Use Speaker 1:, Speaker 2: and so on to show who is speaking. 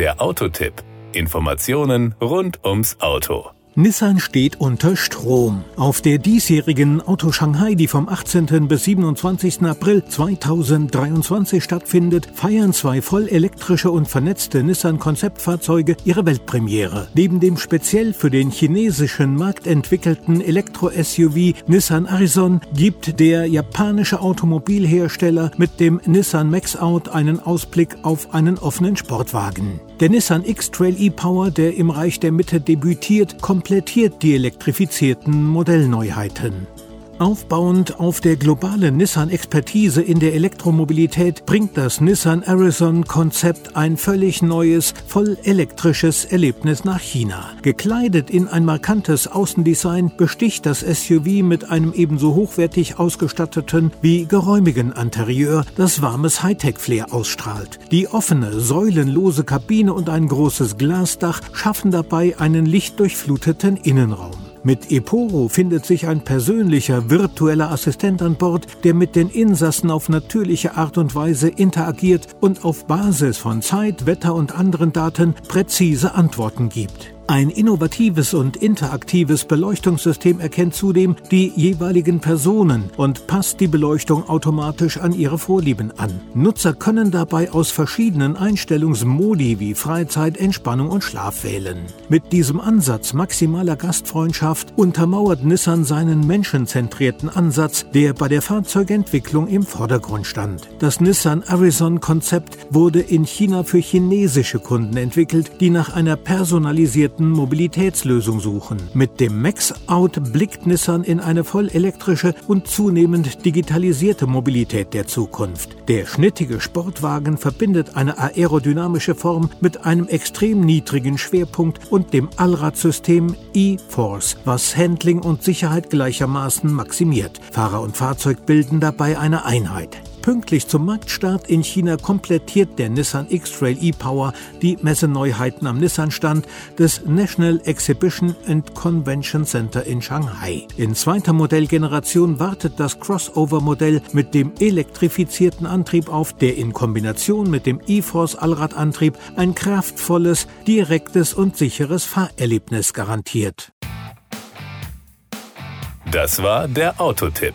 Speaker 1: Der Autotipp. Informationen rund ums Auto.
Speaker 2: Nissan steht unter Strom. Auf der diesjährigen Auto Shanghai, die vom 18. bis 27. April 2023 stattfindet, feiern zwei voll elektrische und vernetzte Nissan-Konzeptfahrzeuge ihre Weltpremiere. Neben dem speziell für den chinesischen Markt entwickelten Elektro-SUV Nissan Arison gibt der japanische Automobilhersteller mit dem Nissan Max-Out einen Ausblick auf einen offenen Sportwagen. Der Nissan X-Trail e-Power, der im Reich der Mitte debütiert, komplettiert die elektrifizierten Modellneuheiten. Aufbauend auf der globalen Nissan-Expertise in der Elektromobilität bringt das Nissan Arizon-Konzept ein völlig neues, voll elektrisches Erlebnis nach China. Gekleidet in ein markantes Außendesign besticht das SUV mit einem ebenso hochwertig ausgestatteten wie geräumigen Interieur, das warmes Hightech-Flair ausstrahlt. Die offene, säulenlose Kabine und ein großes Glasdach schaffen dabei einen lichtdurchfluteten Innenraum. Mit Eporo findet sich ein persönlicher virtueller Assistent an Bord, der mit den Insassen auf natürliche Art und Weise interagiert und auf Basis von Zeit, Wetter und anderen Daten präzise Antworten gibt. Ein innovatives und interaktives Beleuchtungssystem erkennt zudem die jeweiligen Personen und passt die Beleuchtung automatisch an ihre Vorlieben an. Nutzer können dabei aus verschiedenen Einstellungsmodi wie Freizeit, Entspannung und Schlaf wählen. Mit diesem Ansatz maximaler Gastfreundschaft untermauert Nissan seinen menschenzentrierten Ansatz, der bei der Fahrzeugentwicklung im Vordergrund stand. Das Nissan Arizon-Konzept wurde in China für chinesische Kunden entwickelt, die nach einer personalisierten integrierten Mobilitätslösung suchen. Mit dem Max-Out blickt Nissan in eine voll elektrische und zunehmend digitalisierte Mobilität der Zukunft. Der schnittige Sportwagen verbindet eine aerodynamische Form mit einem extrem niedrigen Schwerpunkt und dem Allradsystem E-Force, was Handling und Sicherheit gleichermaßen maximiert. Fahrer und Fahrzeug bilden dabei eine Einheit. Pünktlich zum Marktstart in China komplettiert der Nissan X-Trail e-Power die Messeneuheiten am Nissan-Stand des National Exhibition and Convention Center in Shanghai. In zweiter Modellgeneration wartet das Crossover-Modell mit dem elektrifizierten Antrieb auf, der in Kombination mit dem E-Force Allradantrieb ein kraftvolles, direktes und sicheres Fahrerlebnis garantiert.
Speaker 1: Das war der Autotipp.